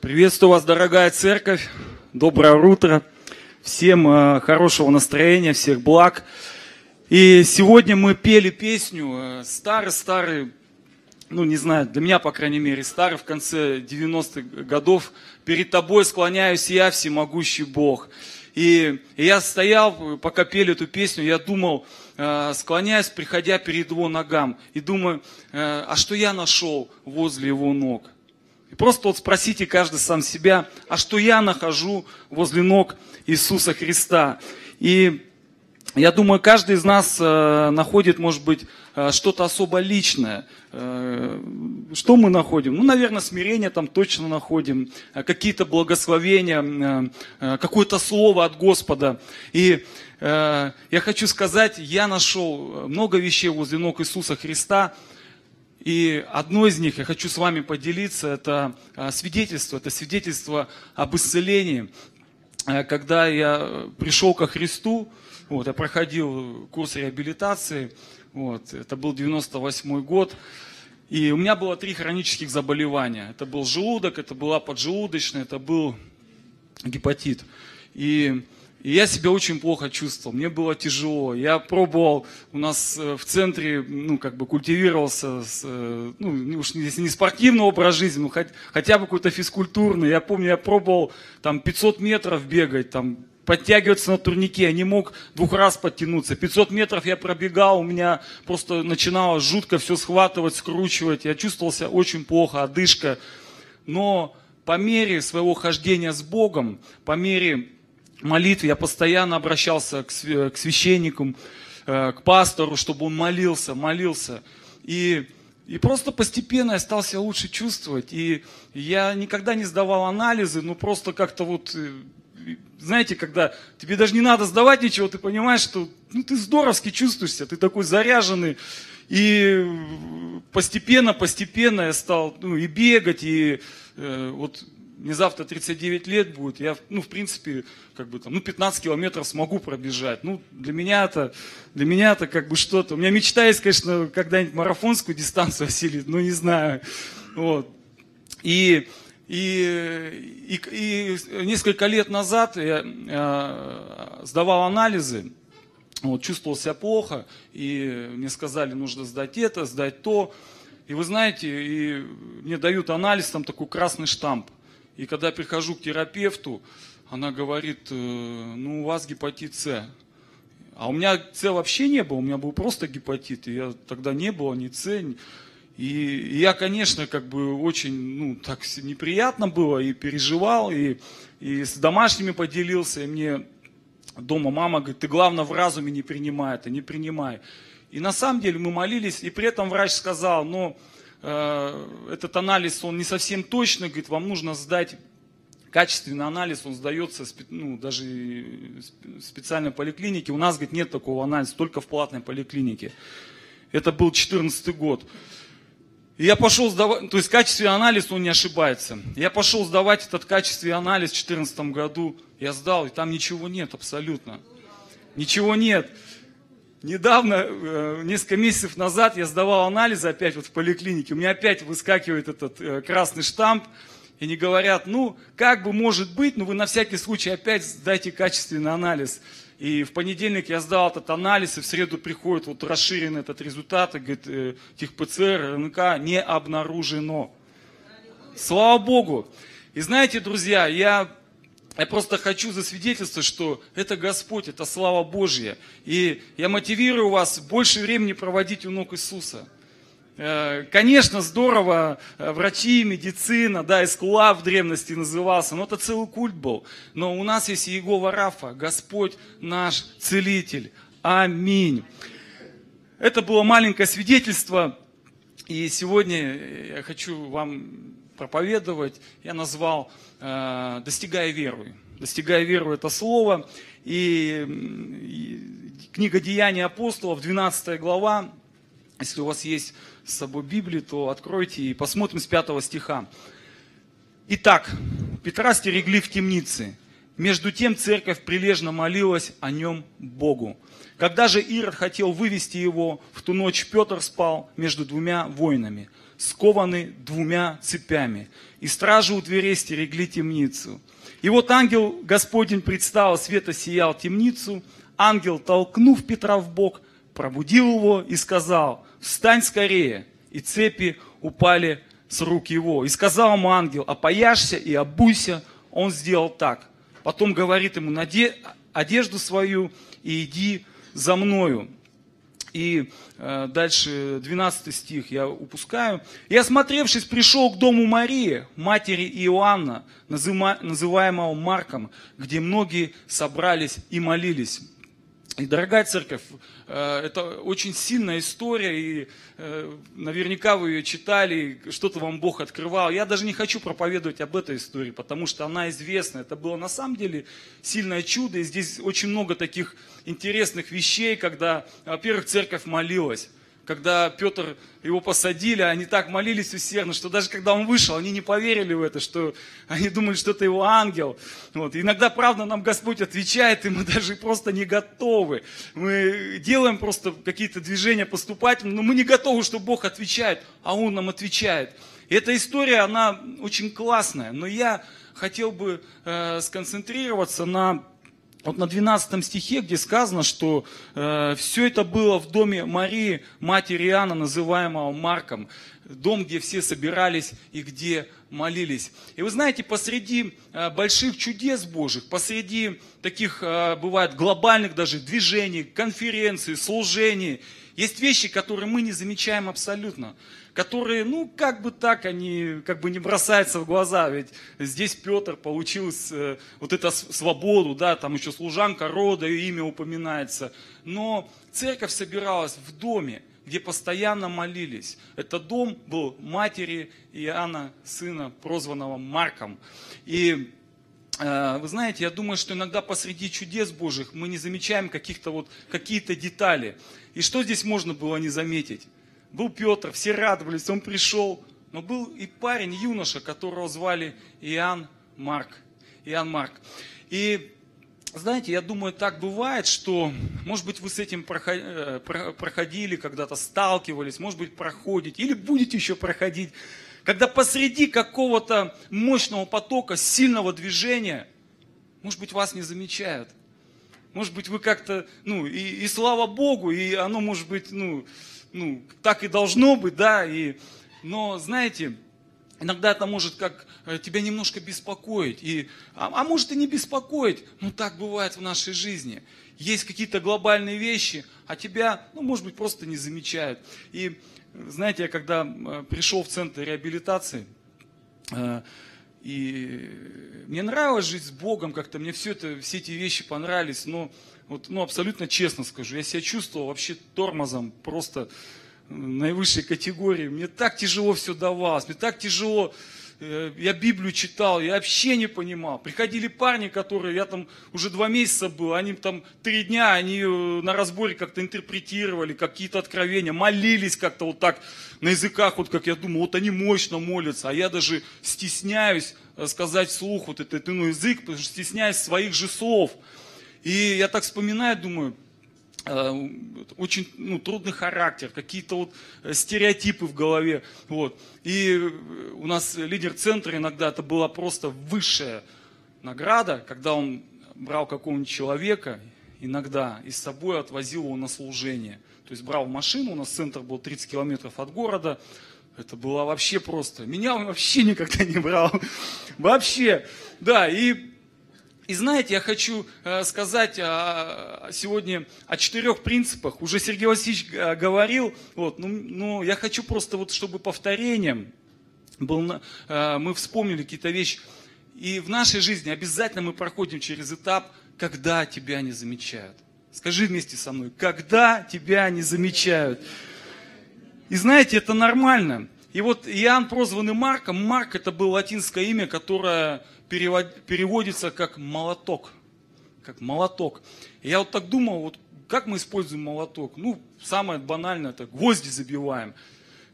Приветствую вас, дорогая церковь. Доброе утро. Всем э, хорошего настроения, всех благ. И сегодня мы пели песню старый-старый, э, ну не знаю, для меня, по крайней мере, старый, в конце 90-х годов. «Перед тобой склоняюсь я, всемогущий Бог». И, я стоял, пока пели эту песню, я думал, э, склоняясь, приходя перед его ногам, и думаю, а что я нашел возле его ног? Просто вот спросите каждый сам себя, а что я нахожу возле ног Иисуса Христа? И я думаю, каждый из нас э, находит, может быть, э, что-то особо личное. Э, что мы находим? Ну, наверное, смирение там точно находим, какие-то благословения, какое-то слово от Господа. И я хочу сказать, я нашел много вещей возле ног Иисуса Христа, и одно из них я хочу с вами поделиться, это а, свидетельство, это свидетельство об исцелении. Э, когда я пришел ко Христу, вот, я проходил курс реабилитации, вот, это был 98 год, и у меня было три хронических заболевания. Это был желудок, это была поджелудочная, это был гепатит. И и я себя очень плохо чувствовал, мне было тяжело. Я пробовал, у нас э, в центре, ну, как бы культивировался, с, э, ну, уж если не спортивный образ жизни, ну, хоть, хотя бы какой-то физкультурный. Я помню, я пробовал там 500 метров бегать, там, подтягиваться на турнике, я не мог двух раз подтянуться. 500 метров я пробегал, у меня просто начинало жутко все схватывать, скручивать. Я чувствовал себя очень плохо, одышка. Но по мере своего хождения с Богом, по мере молитве я постоянно обращался к священникам, э, к пастору, чтобы он молился, молился. И, и просто постепенно я стал себя лучше чувствовать. И я никогда не сдавал анализы, ну просто как-то вот, э, знаете, когда тебе даже не надо сдавать ничего, ты понимаешь, что ну, ты здоровски чувствуешься, ты такой заряженный. И постепенно, постепенно я стал ну, и бегать, и э, вот мне завтра 39 лет будет, я, ну, в принципе, как бы там, ну, 15 километров смогу пробежать. Ну, для меня это, для меня это как бы что-то. У меня мечта есть, конечно, когда-нибудь марафонскую дистанцию осилить, но не знаю. Вот. И, и, и, и несколько лет назад я, я сдавал анализы, вот, чувствовал себя плохо, и мне сказали, нужно сдать это, сдать то. И вы знаете, и мне дают анализ, там такой красный штамп. И когда прихожу к терапевту, она говорит, «Э, ну у вас гепатит С. А у меня С вообще не было, у меня был просто гепатит. И я тогда не было ни С. И, и я, конечно, как бы очень, ну, так неприятно было и переживал, и, и с домашними поделился, и мне дома мама говорит, ты главное в разуме не принимай это, не принимай. И на самом деле мы молились, и при этом врач сказал, ну, Э, этот анализ, он не совсем точный, говорит, вам нужно сдать качественный анализ, он сдается ну, даже в специальной поликлинике. У нас, говорит, нет такого анализа, только в платной поликлинике. Это был 2014 год. И я пошел сдавать, то есть качественный анализ, он не ошибается. Я пошел сдавать этот качественный анализ в 2014 году, я сдал, и там ничего нет абсолютно. Ничего нет. Недавно, э, несколько месяцев назад, я сдавал анализы опять вот в поликлинике. У меня опять выскакивает этот э, красный штамп. И не говорят, ну, как бы может быть, но вы на всякий случай опять сдайте качественный анализ. И в понедельник я сдал этот анализ, и в среду приходит вот расширенный этот результат, и говорит, э, ПЦР, РНК не обнаружено. Слава Богу. И знаете, друзья, я я просто хочу засвидетельствовать, что это Господь, это слава Божья. И я мотивирую вас больше времени проводить у ног Иисуса. Э, конечно, здорово, э, врачи, медицина, да, Искула в древности назывался, но это целый культ был. Но у нас есть Иегова Рафа, Господь наш целитель. Аминь. Это было маленькое свидетельство, и сегодня я хочу вам проповедовать, я назвал э, «Достигая веры». «Достигая веры» – это слово. И, книга «Деяния апостолов», 12 глава, если у вас есть с собой Библия, то откройте и посмотрим с 5 стиха. Итак, Петра стерегли в темнице. Между тем церковь прилежно молилась о нем Богу. Когда же Ирод хотел вывести его, в ту ночь Петр спал между двумя воинами. Скованы двумя цепями, и стражи у дверей стерегли темницу. И вот ангел Господень предстал, света сиял темницу, ангел, толкнув Петра в бок, пробудил его и сказал, встань скорее. И цепи упали с рук его. И сказал ему ангел, опояшься и обуйся. Он сделал так. Потом говорит ему, наде одежду свою и иди за мною. И э, дальше 12 стих я упускаю. «И осмотревшись, пришел к дому Марии, матери Иоанна, называемого Марком, где многие собрались и молились». И, дорогая церковь, э, это очень сильная история, и э, наверняка вы ее читали, что-то вам Бог открывал. Я даже не хочу проповедовать об этой истории, потому что она известна. Это было на самом деле сильное чудо, и здесь очень много таких интересных вещей, когда, во-первых, церковь молилась когда Петр, его посадили, они так молились усердно, что даже когда он вышел, они не поверили в это, что они думали, что это его ангел. Вот. Иногда, правда, нам Господь отвечает, и мы даже просто не готовы. Мы делаем просто какие-то движения поступательные, но мы не готовы, что Бог отвечает, а Он нам отвечает. И эта история, она очень классная, но я хотел бы э, сконцентрироваться на вот на 12 стихе, где сказано, что э, все это было в доме Марии, матери Иоанна, называемого Марком, дом, где все собирались и где молились. И вы знаете, посреди э, больших чудес Божьих, посреди таких, э, бывает, глобальных даже движений, конференций, служений, есть вещи, которые мы не замечаем абсолютно которые, ну, как бы так, они как бы не бросаются в глаза. Ведь здесь Петр получил э, вот эту свободу, да, там еще служанка рода, ее имя упоминается. Но церковь собиралась в доме, где постоянно молились. Этот дом был матери Иоанна, сына, прозванного Марком. И э, вы знаете, я думаю, что иногда посреди чудес Божьих мы не замечаем каких-то вот, какие-то детали. И что здесь можно было не заметить? Был Петр, все радовались, он пришел. Но был и парень, юноша, которого звали Иоанн Марк. Иоанн Марк. И знаете, я думаю, так бывает, что, может быть, вы с этим э, проходили, когда-то сталкивались, может быть, проходите, или будете еще проходить, когда посреди какого-то мощного потока, сильного движения, может быть, вас не замечают. Может быть, вы как-то, ну, и, и слава Богу, и оно, может быть, ну, ну, так и должно быть, да, и, но, знаете, иногда это может как э, тебя немножко беспокоить, и, а, а может и не беспокоить, ну, так бывает в нашей жизни. Есть какие-то глобальные вещи, а тебя, ну, может быть, просто не замечают. И, знаете, я когда э, пришел в центр реабилитации, э, и мне нравилось жить с Богом, как-то мне все, это, все эти вещи понравились, но вот, ну, абсолютно честно скажу, я себя чувствовал вообще тормозом, просто наивысшей категории. Мне так тяжело все давалось, мне так тяжело, я Библию читал, я вообще не понимал. Приходили парни, которые, я там уже два месяца был, они там три дня, они э, на разборе как-то интерпретировали какие-то откровения, молились как-то вот так на языках, вот как я думаю, вот они мощно молятся, а я даже стесняюсь э, сказать вслух вот этот иной язык, потому что стесняюсь своих же слов. И я так вспоминаю, думаю, э, очень ну, трудный характер, какие-то вот э, стереотипы в голове. Вот. И э, у нас лидер центра иногда это была просто высшая награда, когда он брал какого-нибудь человека, иногда и с собой отвозил его на служение. То есть брал машину, у нас центр был 30 километров от города, это было вообще просто. Меня он вообще никогда не брал. Вообще. Да, и и знаете, я хочу э, сказать сегодня о четырех принципах. Уже Сергей Васильевич э, говорил, вот, ну, ну, я хочу просто, вот, чтобы повторением был, э, мы вспомнили какие-то вещи. И в нашей жизни обязательно мы проходим через этап, когда тебя не замечают. Скажи вместе со мной, когда тебя не замечают. И знаете, это нормально. И вот Иоанн, прозванный Марком, Марк это было латинское имя, которое переводится как молоток. Как молоток. И я вот так думал, вот как мы используем молоток? Ну, самое банальное, это гвозди забиваем.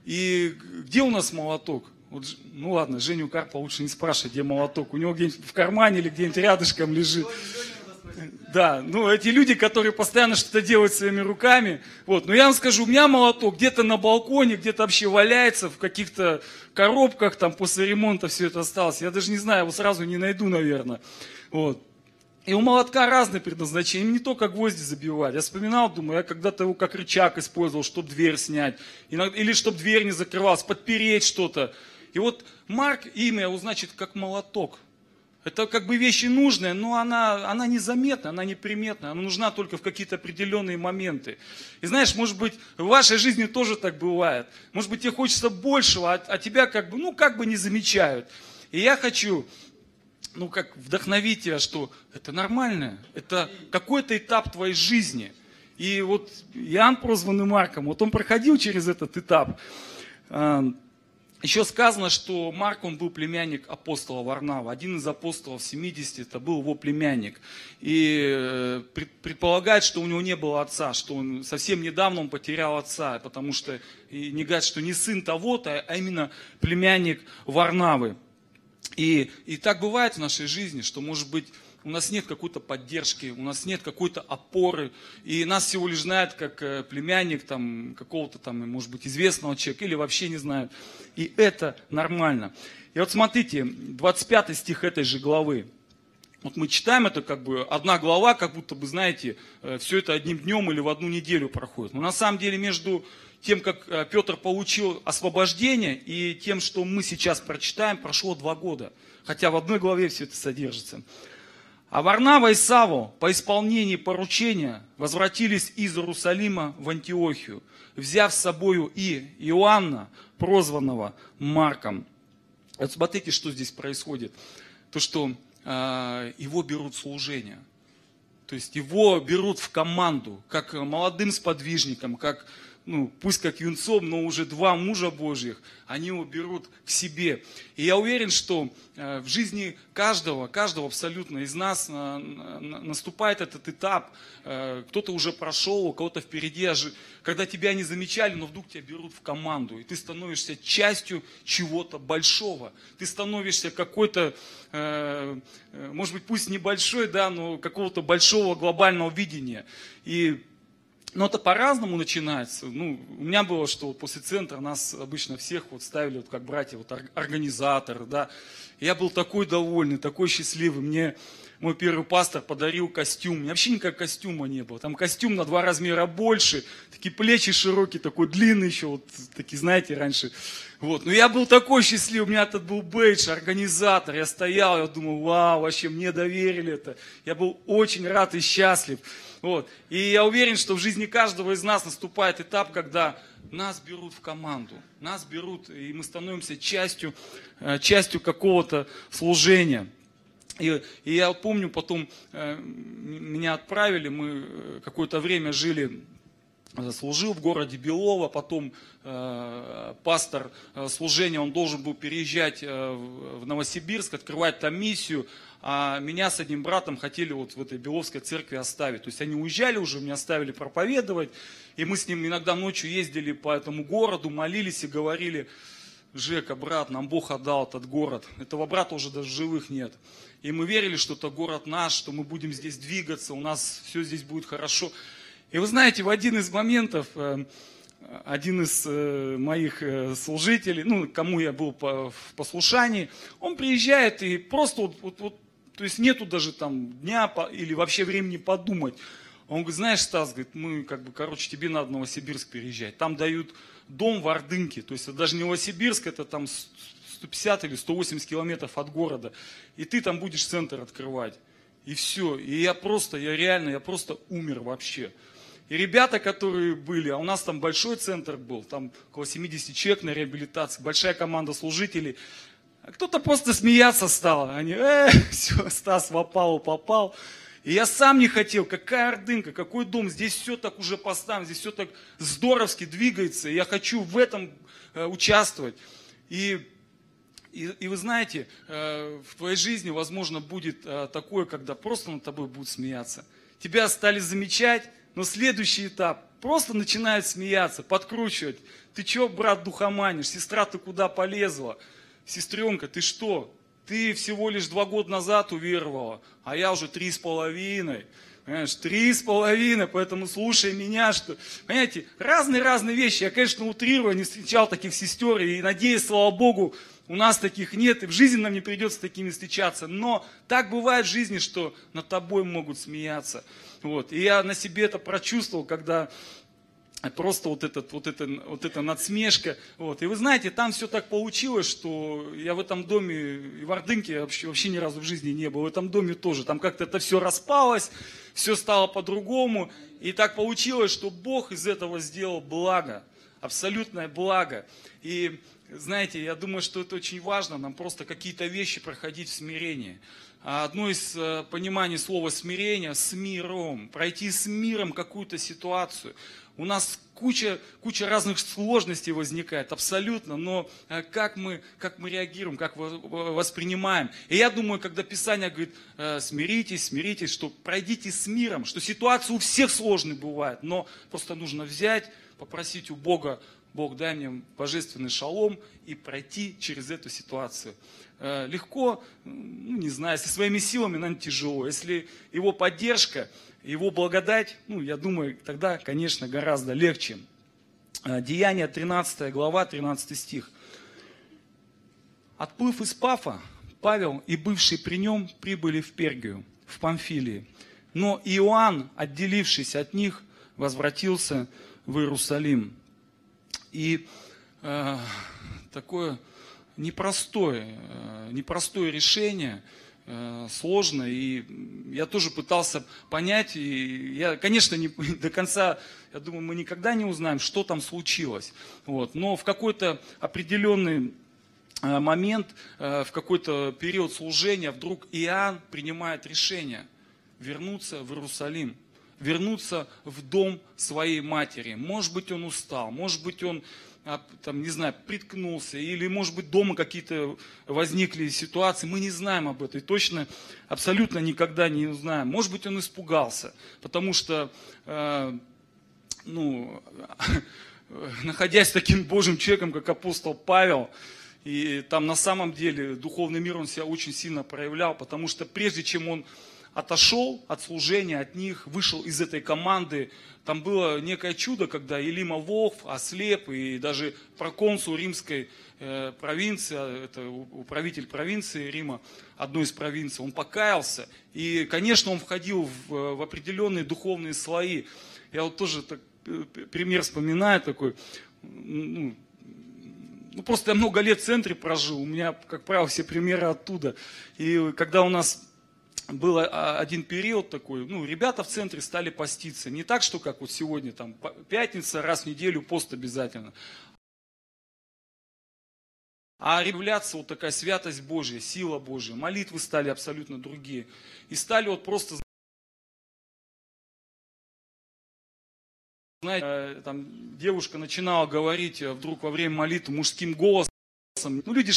И где у нас молоток? Вот, ну ладно, Женю Карпа лучше не спрашивать, где молоток. У него где-нибудь в кармане или где-нибудь рядышком лежит. Да, ну эти люди, которые постоянно что-то делают своими руками. Вот, но я вам скажу, у меня молоток где-то на балконе, где-то вообще валяется в каких-то коробках, там после ремонта все это осталось. Я даже не знаю, его сразу не найду, наверное. Вот. И у молотка разные предназначения, не только гвозди забивать. Я вспоминал, думаю, я когда-то его как рычаг использовал, чтобы дверь снять. Или чтобы дверь не закрывалась, подпереть что-то. И вот Марк, имя его значит как молоток. Это как бы вещи нужные, но она, она незаметна, она неприметна, она нужна только в какие-то определенные моменты. И знаешь, может быть, в вашей жизни тоже так бывает. Может быть, тебе хочется большего, а, а тебя как бы, ну, как бы не замечают. И я хочу, ну, как вдохновить тебя, что это нормально, это какой-то этап твоей жизни. И вот Иоанн, прозванный Марком, вот он проходил через этот этап. Еще сказано, что Марк, он был племянник апостола Варнава. Один из апостолов 70, это был его племянник. И э, предполагает, что у него не было отца, что он совсем недавно он потерял отца, потому что и не говорят, что не сын того-то, а именно племянник Варнавы. И, и так бывает в нашей жизни, что, может быть, у нас нет какой-то поддержки, у нас нет какой-то опоры, и нас всего лишь знают как э, племянник там, какого-то там, может быть, известного человека, или вообще не знают. И это нормально. И вот смотрите, 25 стих этой же главы. Вот мы читаем это как бы одна глава, как будто бы, знаете, э, все это одним днем или в одну неделю проходит. Но на самом деле между тем, как э, Петр получил освобождение, и тем, что мы сейчас прочитаем, прошло два года. Хотя в одной главе все это содержится. А Варнава и Саву по исполнении поручения возвратились из Иерусалима в Антиохию, взяв с собою и Иоанна, прозванного Марком. Вот смотрите, что здесь происходит. То, что э, его берут служение. То есть его берут в команду, как молодым сподвижником, как ну, пусть как юнцом, но уже два мужа Божьих, они его берут к себе. И я уверен, что э, в жизни каждого, каждого абсолютно из нас э, наступает этот этап. Э, кто-то уже прошел, у кого-то впереди, когда тебя не замечали, но вдруг тебя берут в команду, и ты становишься частью чего-то большого. Ты становишься какой-то, может быть, пусть небольшой, да, но какого-то большого глобального видения. И но это по-разному начинается. Ну, у меня было, что после центра нас обычно всех вот ставили вот как братья, вот организаторы, да. Я был такой довольный, такой счастливый. Мне мой первый пастор подарил костюм. У меня вообще никакого костюма не было. Там костюм на два размера больше, такие плечи широкие, такой длинный еще, вот такие, знаете, раньше. Вот. Но я был такой счастливый, у меня этот был бейдж, организатор. Я стоял, я думал, вау, вообще мне доверили это. Я был очень рад и счастлив. Вот. И я уверен, что в жизни каждого из нас наступает этап, когда нас берут в команду, нас берут, и мы становимся частью, э, частью какого-то служения. И, и я помню, потом э, меня отправили, мы э, какое-то время жили служил в городе Белово, потом э, пастор э, служения, он должен был переезжать э, в Новосибирск, открывать там миссию, а меня с одним братом хотели вот в этой Беловской церкви оставить. То есть они уезжали уже, меня оставили проповедовать, и мы с ним иногда ночью ездили по этому городу, молились и говорили, Жека, брат, нам Бог отдал этот город. Этого брата уже даже живых нет. И мы верили, что это город наш, что мы будем здесь двигаться, у нас все здесь будет хорошо. И вы знаете, в один из моментов э, один из э, моих э, служителей, ну, кому я был в послушании, он приезжает и просто вот, вот, вот то есть нету даже там дня или вообще времени подумать. Он говорит, знаешь, Стас, говорит, мы как бы, короче, тебе надо в Новосибирск переезжать. Там дают дом в Ордынке, то есть это даже не Новосибирск, это там 150 или 180 километров от города. И ты там будешь центр открывать. И все. И я просто, я реально, я просто умер вообще. И ребята, которые были, а у нас там большой центр был, там около 70 человек на реабилитации, большая команда служителей, а кто-то просто смеяться стал. Они, э, все, Стас в опалу попал. И я сам не хотел, какая ордынка, какой дом, здесь все так уже поставлено, здесь все так здоровски двигается, и я хочу в этом э, участвовать. И, и, и вы знаете, э, в твоей жизни, возможно, будет э, такое, когда просто над тобой будут смеяться. Тебя стали замечать, но следующий этап, просто начинают смеяться, подкручивать. Ты че, брат, духоманишь? Сестра, ты куда полезла? сестренка, ты что? Ты всего лишь два года назад уверовала, а я уже три с половиной. Понимаешь, три с половиной, поэтому слушай меня, что... Понимаете, разные-разные вещи. Я, конечно, утрирую, не встречал таких сестер, и надеюсь, слава Богу, у нас таких нет, и в жизни нам не придется такими встречаться. Но так бывает в жизни, что над тобой могут смеяться. Вот. И я на себе это прочувствовал, когда просто вот, этот, вот, это, вот эта надсмешка. Вот. И вы знаете, там все так получилось, что я в этом доме, и в Ордынке вообще, вообще ни разу в жизни не был, в этом доме тоже. Там как-то это все распалось, все стало по-другому. И так получилось, что Бог из этого сделал благо, абсолютное благо. И знаете, я думаю, что это очень важно, нам просто какие-то вещи проходить в смирении. А одно из э, пониманий слова смирение – с миром, пройти с миром какую-то ситуацию. У нас куча, куча разных сложностей возникает, абсолютно, но э, как мы, как мы реагируем, как воспринимаем. И я думаю, когда Писание говорит, э, смиритесь, смиритесь, что пройдите с миром, что ситуации у всех сложные бывают, но просто нужно взять, попросить у Бога Бог, дай мне божественный шалом и пройти через эту ситуацию. Э, легко, ну, не знаю, со своими силами, наверное, тяжело. Если его поддержка, его благодать, ну, я думаю, тогда, конечно, гораздо легче. Э, Деяние 13 глава, 13 стих. Отплыв из Пафа, Павел и бывший при нем прибыли в Пергию, в Памфилии. Но Иоанн, отделившись от них, возвратился в Иерусалим. И э, такое непростое, э, непростое решение, сложно. И я тоже пытался понять, и я, конечно, не, до конца, я думаю, мы никогда не узнаем, что там случилось. Вот. Но в какой-то определенный э, момент, э, в какой-то период служения вдруг Иоанн принимает решение вернуться в Иерусалим вернуться в дом своей матери. Может быть, он устал, может быть, он а, там, не знаю, приткнулся, или, может быть, дома какие-то возникли ситуации, мы не знаем об этом, и точно, абсолютно никогда не узнаем. Может быть, он испугался, потому что, э, ну, находясь таким Божьим человеком, как апостол Павел, и там на самом деле духовный мир он себя очень сильно проявлял, потому что прежде чем он отошел от служения, от них, вышел из этой команды. Там было некое чудо, когда Елима Волф, ослеп, и даже проконсул римской э, провинции, это управитель провинции Рима, одной из провинций, он покаялся. И, конечно, он входил в, в определенные духовные слои. Я вот тоже так, э, пример вспоминаю такой, ну, ну, просто я много лет в центре прожил, у меня, как правило, все примеры оттуда. И когда у нас был а, один период такой, ну, ребята в центре стали поститься. Не так, что как вот сегодня, там, пятница, раз в неделю пост обязательно. А являться вот такая святость Божья, сила Божья, молитвы стали абсолютно другие. И стали вот просто, знаете, э, там девушка начинала говорить э, вдруг во время молитвы мужским голосом. Ну, люди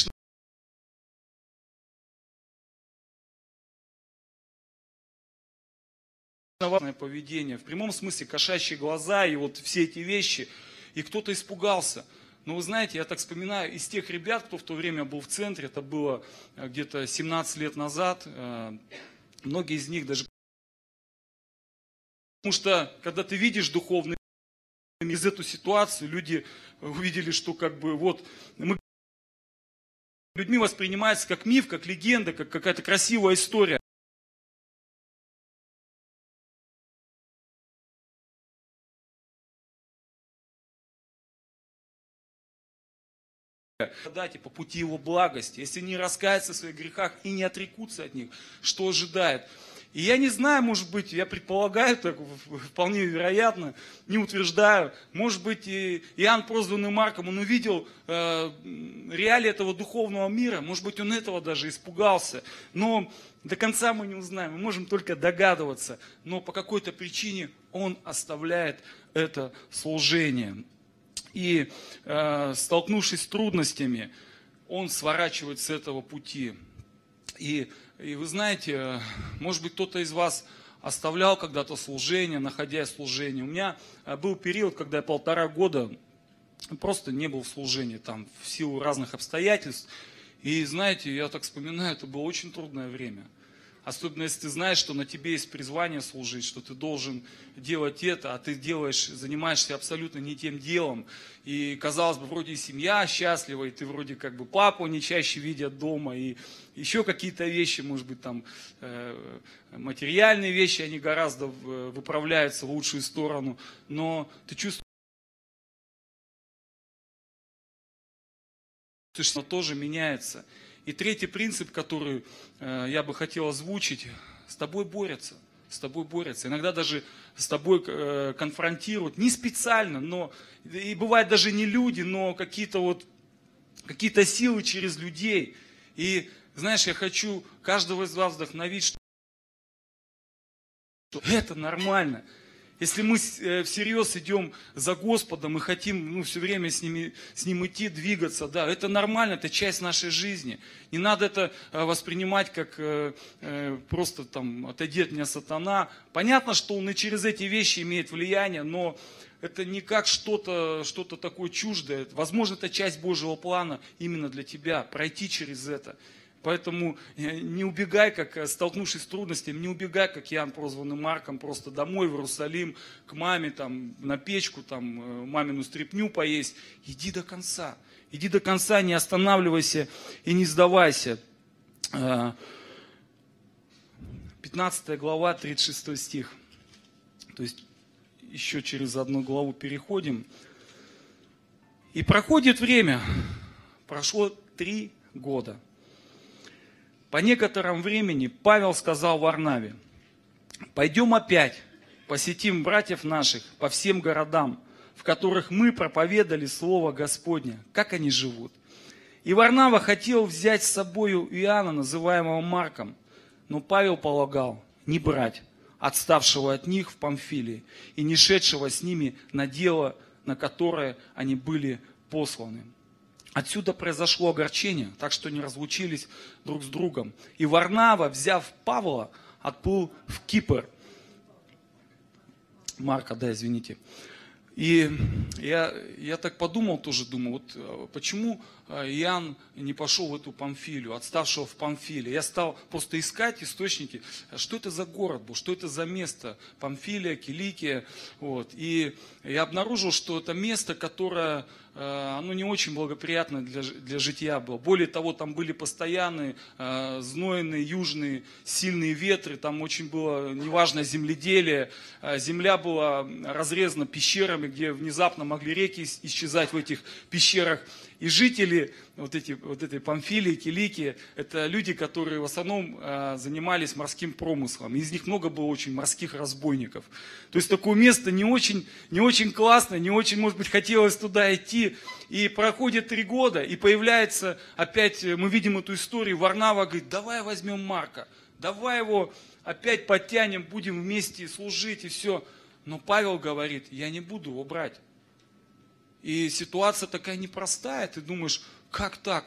Важное поведение, в прямом смысле кошачьи глаза и вот все эти вещи. И кто-то испугался. Но вы знаете, я так вспоминаю, из тех ребят, кто в то время был в центре, это было э, где-то 17 лет назад, э, многие из них даже... Потому что, когда ты видишь духовный из эту ситуацию, люди увидели, что как бы вот мы людьми воспринимается как миф, как легенда, как какая-то красивая история. Дайте по пути его благости, если не раскаются в своих грехах и не отрекутся от них, что ожидает. И я не знаю, может быть, я предполагаю, так вполне вероятно, не утверждаю, может быть, и Иоанн, прозванный Марком, он увидел э, реалии этого духовного мира, может быть, он этого даже испугался, но до конца мы не узнаем, мы можем только догадываться, но по какой-то причине он оставляет это служение. И э, столкнувшись с трудностями, он сворачивает с этого пути. И, и вы знаете, может быть, кто-то из вас оставлял когда-то служение, находясь в служении. У меня э, был период, когда я полтора года просто не был в служении, там, в силу разных обстоятельств. И знаете, я так вспоминаю, это было очень трудное время. Особенно если ты знаешь, что на тебе есть призвание служить, что ты должен делать это, а ты делаешь, занимаешься абсолютно не тем делом. И казалось бы, вроде и семья счастлива, и ты вроде как бы папу не чаще видят дома, и еще какие-то вещи, может быть, там э, материальные вещи, они гораздо выправляются в лучшую сторону. Но ты чувствуешь, что тоже меняется. И третий принцип, который э, я бы хотел озвучить, с тобой борются. С тобой борются. Иногда даже с тобой э, конфронтируют. Не специально, но и бывает даже не люди, но какие-то вот какие-то силы через людей. И знаешь, я хочу каждого из вас вдохновить, что это нормально. Если мы э, всерьез идем за Господом и хотим ну, все время с, ними, с Ним идти, двигаться, да, это нормально, это часть нашей жизни. Не надо это э, воспринимать как э, просто там отойди от меня сатана. Понятно, что он и через эти вещи имеет влияние, но это не как что-то что такое чуждое. Возможно, это часть Божьего плана именно для тебя, пройти через это. Поэтому э, не убегай, как э, столкнувшись с трудностями, не убегай, как Иоанн, прозванный Марком, просто домой в Иерусалим, к маме, там, на печку, там, э, мамину стряпню поесть. Иди до конца. Иди до конца, не останавливайся и не сдавайся. 15 глава, 36 стих. То есть еще через одну главу переходим. И проходит время. Прошло три года. По некотором времени Павел сказал Варнаве, пойдем опять, посетим братьев наших по всем городам, в которых мы проповедали Слово Господне, как они живут. И Варнава хотел взять с собою Иоанна, называемого Марком, но Павел полагал не брать отставшего от них в Памфилии и не шедшего с ними на дело, на которое они были посланы. Отсюда произошло огорчение, так что не разлучились друг с другом. И Варнава, взяв Павла, отплыл в Кипр. Марка, да, извините. И я, я так подумал тоже, думаю, вот э, почему э, Иоанн не пошел в эту Памфилию, отставшего в Памфилии. Я стал просто искать источники, что это за город был, что это за место, Памфилия, Киликия. Вот. И я обнаружил, что это место, которое оно не очень благоприятно для, для жития было. Более того, там были постоянные э, знойные южные сильные ветры, там очень было неважное земледелие, э, земля была разрезана пещерами, где внезапно могли реки исчезать в этих пещерах. И жители вот, эти, вот этой Памфилии, Килики, это люди, которые в основном э, занимались морским промыслом. Из них много было очень морских разбойников. То есть такое место не очень, не очень классное, не очень, может быть, хотелось туда идти. И проходит три года, и появляется опять, э, мы видим эту историю, Варнава говорит, давай возьмем Марка, давай его опять подтянем, будем вместе служить и все. Но Павел говорит, я не буду его брать. И ситуация такая непростая, ты думаешь, как так?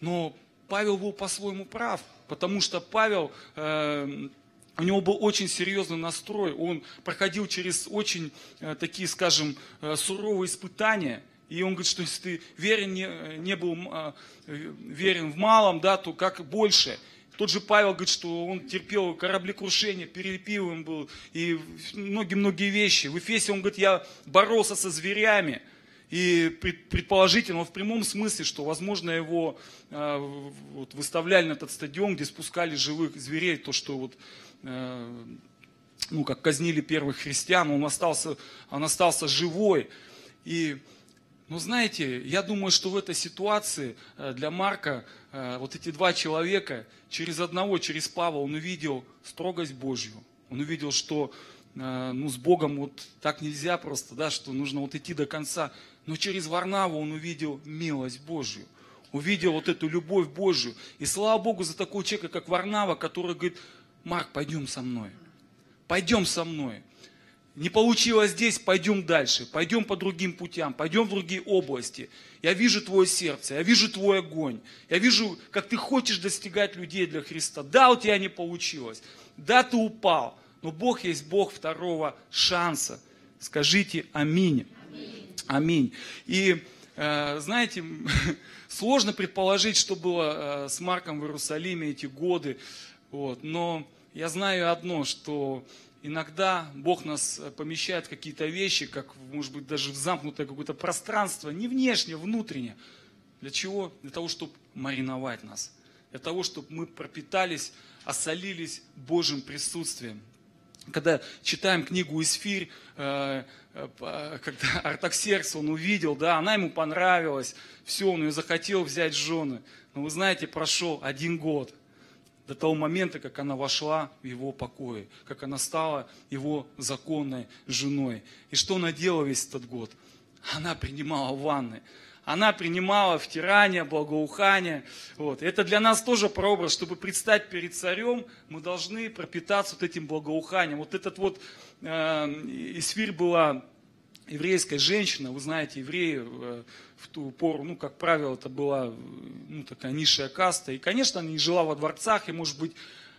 Но Павел был по-своему прав, потому что Павел, э, у него был очень серьезный настрой, он проходил через очень э, такие, скажем, э, суровые испытания, и он говорит, что если ты верен, не, не был э, верен в малом, да, то как больше. Тот же Павел говорит, что он терпел кораблекрушение, перепилом был и многие-многие вещи. В Эфесе он говорит, я боролся со зверями. И предположительно, в прямом смысле, что, возможно, его э, вот, выставляли на этот стадион, где спускали живых зверей, то, что вот, э, ну, как казнили первых христиан, он остался, он остался живой. И, ну, знаете, я думаю, что в этой ситуации э, для Марка э, вот эти два человека, через одного, через Павла, он увидел строгость Божью. Он увидел, что ну, с Богом вот так нельзя просто, да, что нужно вот идти до конца. Но через Варнаву он увидел милость Божью, увидел вот эту любовь Божью. И слава Богу за такого человека, как Варнава, который говорит, Марк, пойдем со мной, пойдем со мной. Не получилось здесь, пойдем дальше, пойдем по другим путям, пойдем в другие области. Я вижу твое сердце, я вижу твой огонь, я вижу, как ты хочешь достигать людей для Христа. Да, у тебя не получилось, да, ты упал, но Бог есть Бог второго шанса. Скажите аминь. Аминь. И э, знаете, Сложно предположить, что было э, с Марком в Иерусалиме эти годы. Вот. Но я знаю одно, что иногда Бог нас э, помещает в какие-то вещи, как, может быть, даже в замкнутое какое-то пространство, не внешне, внутренне. Для чего? Для того, чтобы мариновать нас. Для того, чтобы мы пропитались, осолились Божьим присутствием. Когда читаем книгу «Исфирь», э, э, когда Артаксеркс он увидел, да, она ему понравилась, все, он ее захотел взять жены. Но вы знаете, прошел один год – до того момента, как она вошла в его покои, как она стала его законной женой. И что она делала весь этот год? Она принимала ванны, она принимала втирание, благоухание. Вот. Это для нас тоже прообраз, чтобы предстать перед царем, мы должны пропитаться вот этим благоуханием. Вот этот вот э, Исфирь была еврейская женщина, вы знаете, евреи э, в ту пору, ну, как правило, это была ну, такая низшая каста. И, конечно, она не жила во дворцах, и, может быть,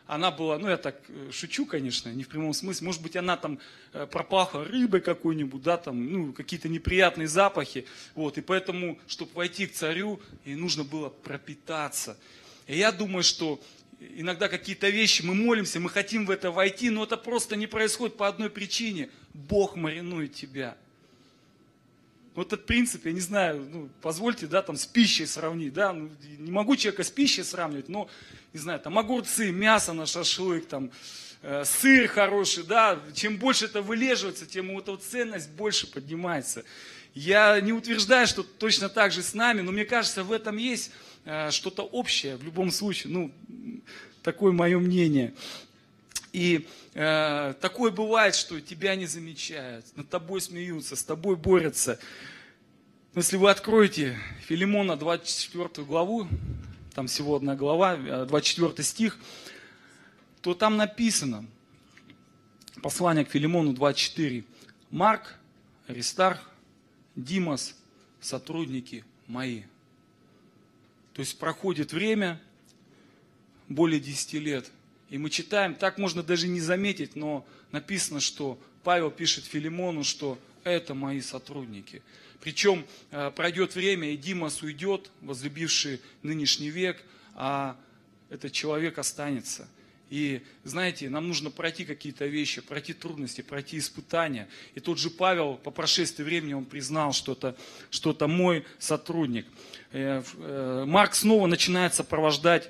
она была, ну, я так э, шучу, конечно, не в прямом смысле, может быть, она там э, пропахла рыбой какой-нибудь, да, там, ну, какие-то неприятные запахи, вот, и поэтому, чтобы войти к царю, ей нужно было пропитаться. И я думаю, что иногда какие-то вещи, мы молимся, мы хотим в это войти, но это просто не происходит по одной причине. Бог маринует тебя – вот этот принцип, я не знаю, ну, позвольте, да, там с пищей сравнить, да, ну, не могу человека с пищей сравнивать, но, не знаю, там огурцы, мясо на шашлык, там, э, сыр хороший, да, чем больше это вылеживается, тем вот эта ценность больше поднимается. Я не утверждаю, что точно так же с нами, но мне кажется, в этом есть э, что-то общее в любом случае, ну, такое мое мнение. И э, такое бывает, что тебя не замечают, над тобой смеются, с тобой борются. Но если вы откроете Филимона 24 главу, там всего одна глава, 24 э, стих, то там написано, послание к Филимону 24, Марк, Аристарх, Димас, сотрудники мои. То есть проходит время, более 10 лет, и мы читаем, так можно даже не заметить, но написано, что Павел пишет Филимону, что это мои сотрудники. Причем э, пройдет время, и Димас уйдет, возлюбивший нынешний век, а этот человек останется. И знаете, нам нужно пройти какие-то вещи, пройти трудности, пройти испытания. И тот же Павел по прошествии времени, он признал, что это, что это мой сотрудник. Э, э, Марк снова начинает сопровождать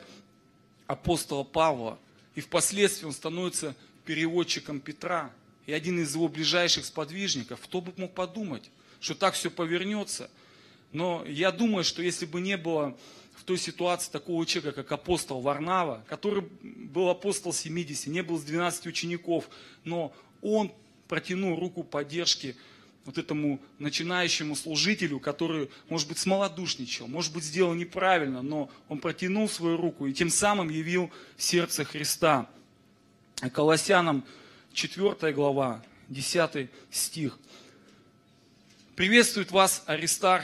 апостола Павла и впоследствии он становится переводчиком Петра. И один из его ближайших сподвижников, кто бы мог подумать, что так все повернется. Но я думаю, что если бы не было в той ситуации такого человека, как апостол Варнава, который был апостол 70, не был с 12 учеников, но он протянул руку поддержки вот этому начинающему служителю, который, может быть, смолодушничал, может быть, сделал неправильно, но он протянул свою руку и тем самым явил сердце Христа. Колоссянам 4 глава, 10 стих. Приветствует вас Аристар,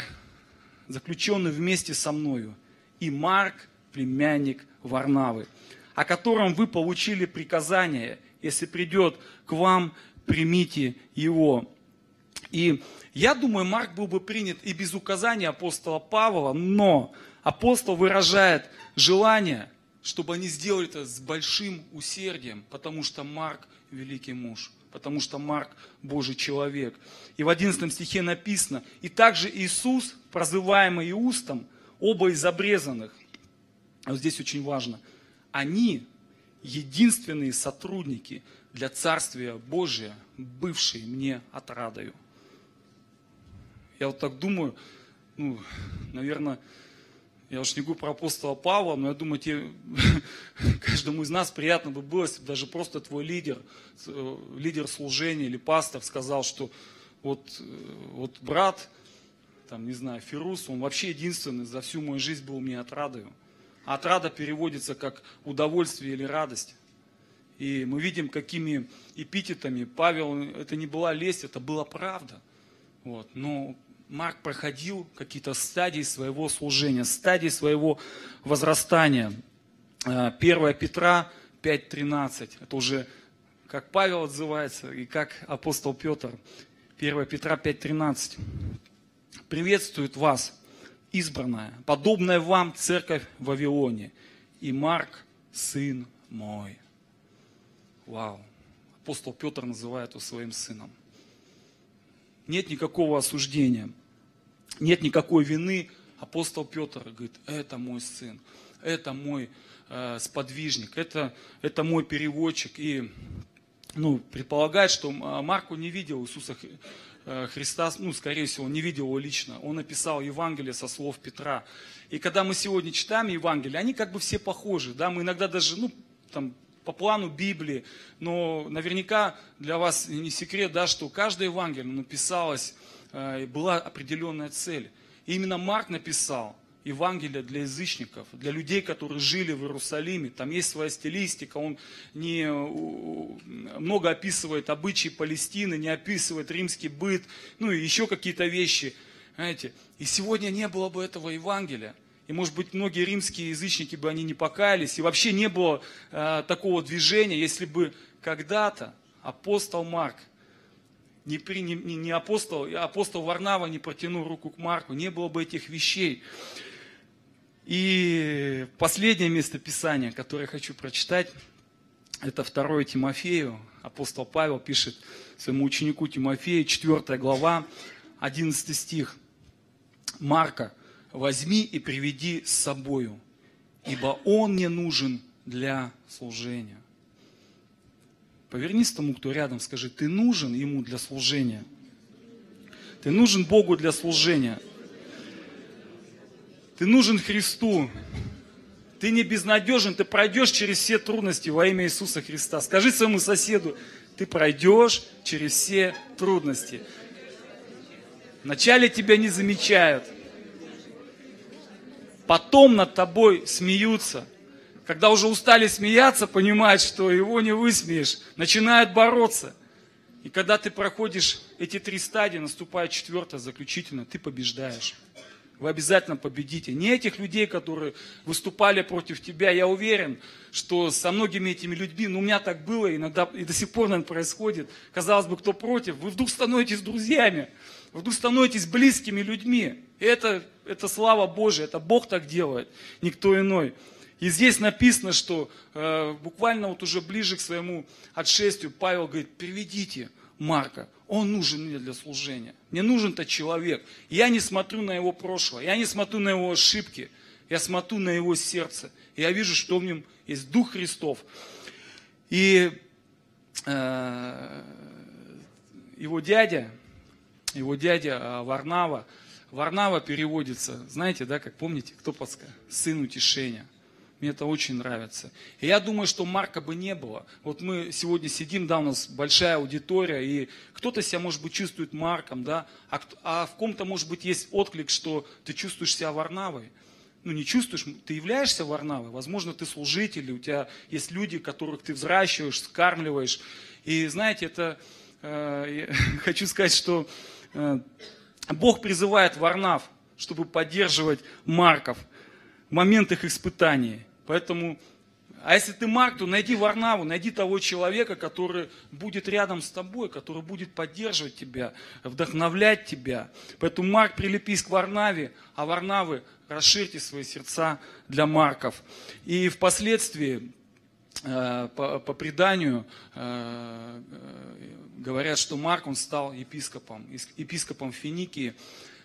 заключенный вместе со мною, и Марк, племянник Варнавы, о котором вы получили приказание, если придет к вам, примите его. И я думаю, Марк был бы принят и без указания апостола Павла, но апостол выражает желание, чтобы они сделали это с большим усердием, потому что Марк великий муж, потому что Марк Божий человек. И в 11 стихе написано, и также Иисус, прозываемый Иустом, оба из обрезанных, вот здесь очень важно, они единственные сотрудники для Царствия Божия, бывшие мне отрадою. Я вот так думаю, ну, наверное, я уж не говорю про апостола Павла, но я думаю, тебе, каждому из нас приятно бы было, если бы даже просто твой лидер, э, лидер служения или пастор сказал, что вот, э, вот брат, там, не знаю, Фирус, он вообще единственный за всю мою жизнь был мне отрадою. Отрада переводится как удовольствие или радость. И мы видим, какими эпитетами Павел, это не была лесть, это была правда. Вот. Но Марк проходил какие-то стадии своего служения, стадии своего возрастания. 1 э, Петра 5.13, это уже как Павел отзывается и как апостол Петр. 1 Петра 5.13. Приветствует вас избранная, подобная вам церковь в Вавилоне. И Марк, сын мой. Вау. Апостол Петр называет его своим сыном. Нет никакого осуждения, нет никакой вины. Апостол Петр говорит, это мой сын, это мой э, сподвижник, это, это мой переводчик. И ну, предполагает, что Марку не видел Иисуса э, Христа, ну, скорее всего, не видел его лично. Он написал Евангелие со слов Петра. И когда мы сегодня читаем Евангелие, они как бы все похожи, да, мы иногда даже, ну, там, по плану Библии, но наверняка для вас не секрет, да, что каждое Евангелие написалось, э, была определенная цель. И именно Марк написал Евангелие для язычников, для людей, которые жили в Иерусалиме. Там есть своя стилистика, он не много описывает обычаи Палестины, не описывает римский быт, ну и еще какие-то вещи. Знаете, и сегодня не было бы этого Евангелия. И, может быть, многие римские язычники бы они не покаялись. И вообще не было э, такого движения, если бы когда-то апостол Марк, не, при, не, не апостол, апостол Варнава не протянул руку к Марку, не было бы этих вещей. И последнее место Писания, которое я хочу прочитать, это 2 Тимофею. Апостол Павел пишет своему ученику Тимофею, 4 глава, 11 стих. Марка, возьми и приведи с собою, ибо он мне нужен для служения. Повернись тому, кто рядом, скажи, ты нужен ему для служения. Ты нужен Богу для служения. Ты нужен Христу. Ты не безнадежен, ты пройдешь через все трудности во имя Иисуса Христа. Скажи своему соседу, ты пройдешь через все трудности. Вначале тебя не замечают, потом над тобой смеются. Когда уже устали смеяться, понимают, что его не высмеешь, начинают бороться. И когда ты проходишь эти три стадии, наступает четвертая, заключительная, ты побеждаешь. Вы обязательно победите. Не этих людей, которые выступали против тебя. Я уверен, что со многими этими людьми, ну у меня так было, иногда и до сих пор, наверное, происходит. Казалось бы, кто против, вы вдруг становитесь друзьями, вдруг становитесь близкими людьми. Это это слава Божия, это Бог так делает, никто иной. И здесь написано, что э, буквально вот уже ближе к своему отшествию Павел говорит, приведите Марка, он нужен мне для служения. Мне нужен этот человек. Я не смотрю на его прошлое, я не смотрю на его ошибки, я смотрю на его сердце. Я вижу, что в нем есть Дух Христов. И э, его дядя, его дядя э, Варнава, Варнава переводится, знаете, да, как помните, кто подсказал? Сын утешения. Мне это очень нравится. И я думаю, что Марка бы не было. Вот мы сегодня сидим, да, у нас большая аудитория, и кто-то себя, может быть, чувствует Марком, да, а, а в ком-то, может быть, есть отклик, что ты чувствуешь себя Варнавой. Ну, не чувствуешь, ты являешься Варнавой. Возможно, ты служитель, у тебя есть люди, которых ты взращиваешь, скармливаешь. И знаете, это, э, хочу сказать, что э, Бог призывает Варнав, чтобы поддерживать Марков в момент их испытаний. Поэтому, а если ты Марк, то найди Варнаву, найди того человека, который будет рядом с тобой, который будет поддерживать тебя, вдохновлять тебя. Поэтому Марк, прилепись к Варнаве, а Варнавы расширьте свои сердца для Марков. И впоследствии, э, по, по преданию, э, говорят, что Марк, он стал епископом, епископом Финикии.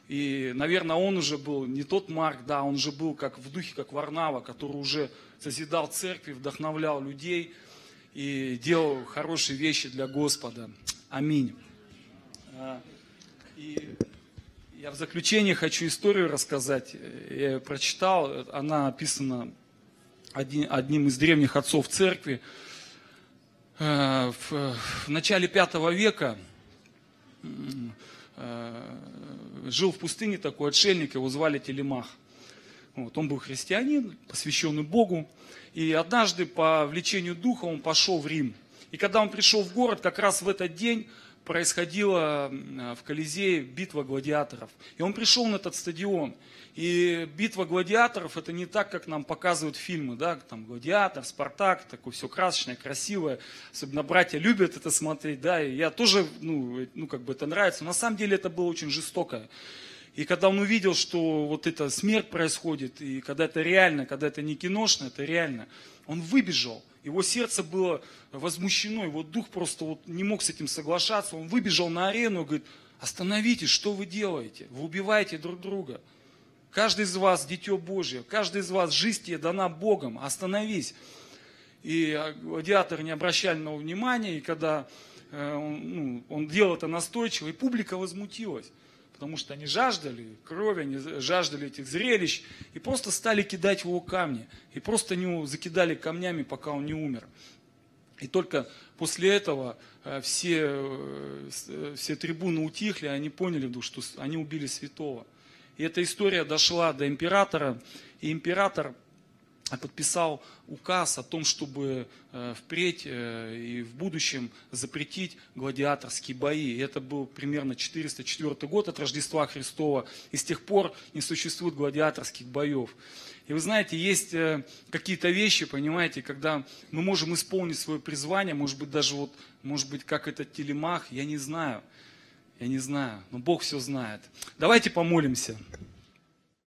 И, наверное, он уже был не тот Марк, да, он уже был как в духе, как Варнава, который уже созидал церкви, вдохновлял людей и делал хорошие вещи для Господа. Аминь. А, и я в заключение хочу историю рассказать. Я ее прочитал, она описана одним из древних отцов церкви. Э, в начале пятого века э, жил в пустыне такой отшельник, его звали Телемах. Вот, он был христианин, посвященный Богу. И однажды по влечению духа он пошел в Рим. И когда он пришел в город, как раз в этот день происходила в Колизее битва гладиаторов. И он пришел на этот стадион. И битва гладиаторов это не так, как нам показывают фильмы, да, там гладиатор, Спартак, такое все красочное, красивое. Особенно братья любят это смотреть, да, и я тоже, ну, ну как бы это нравится. Но на самом деле это было очень жестоко. И когда он увидел, что вот эта смерть происходит, и когда это реально, когда это не киношно, это реально, он выбежал. Его сердце было возмущено, его дух просто вот не мог с этим соглашаться. Он выбежал на арену и говорит, остановитесь, что вы делаете? Вы убиваете друг друга. Каждый из вас дитё Божье, каждый из вас жизнь тебе дана Богом, остановись. И гладиаторы не обращали на него внимания, и когда э, он, ну, он делал это настойчиво, и публика возмутилась потому что они жаждали крови, они жаждали этих зрелищ, и просто стали кидать в его камни, и просто не закидали камнями, пока он не умер. И только после этого э, все, э, э, все трибуны утихли, они поняли, что они убили святого. И эта история дошла до императора, и император подписал указ о том, чтобы э, впредь э, и в будущем запретить гладиаторские бои. Это был примерно 404 год от Рождества Христова. И с тех пор не существует гладиаторских боев. И вы знаете, есть э, какие-то вещи, понимаете, когда мы можем исполнить свое призвание, может быть, даже вот, может быть, как этот телемах, я не знаю. Я не знаю, но Бог все знает. Давайте помолимся.